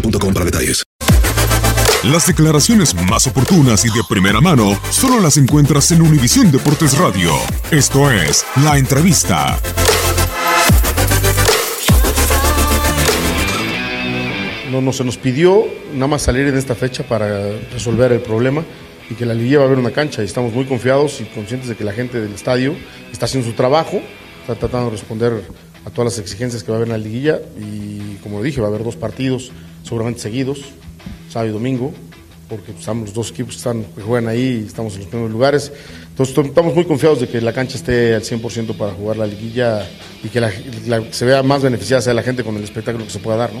boostmobile.com para detalles. Las declaraciones más oportunas y de primera mano solo las encuentras en Univisión Deportes Radio. Esto es La Entrevista. No, no se nos pidió nada más salir en esta fecha para resolver el problema y que la liguilla va a haber una cancha y estamos muy confiados y conscientes de que la gente del estadio está haciendo su trabajo, está tratando de responder a todas las exigencias que va a haber en la liguilla y como dije va a haber dos partidos seguramente seguidos, sábado y domingo, porque estamos los dos equipos que, están, que juegan ahí y estamos en los primeros lugares. Entonces estamos muy confiados de que la cancha esté al 100% para jugar la liguilla y que la, la- se vea más beneficiada sea la gente con el espectáculo que se pueda dar, ¿no?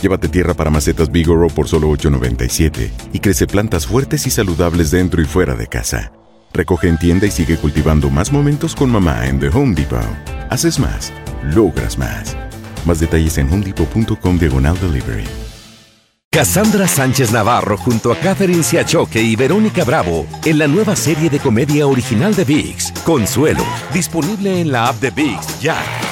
Llévate tierra para macetas Bigoro por solo $8.97 y crece plantas fuertes y saludables dentro y fuera de casa. Recoge en tienda y sigue cultivando más momentos con mamá en The Home Depot. Haces más, logras más. Más detalles en homedepot.com diagonal delivery. Cassandra Sánchez Navarro junto a Catherine Siachoque y Verónica Bravo en la nueva serie de comedia original de VIX, Consuelo, disponible en la app de VIX ya.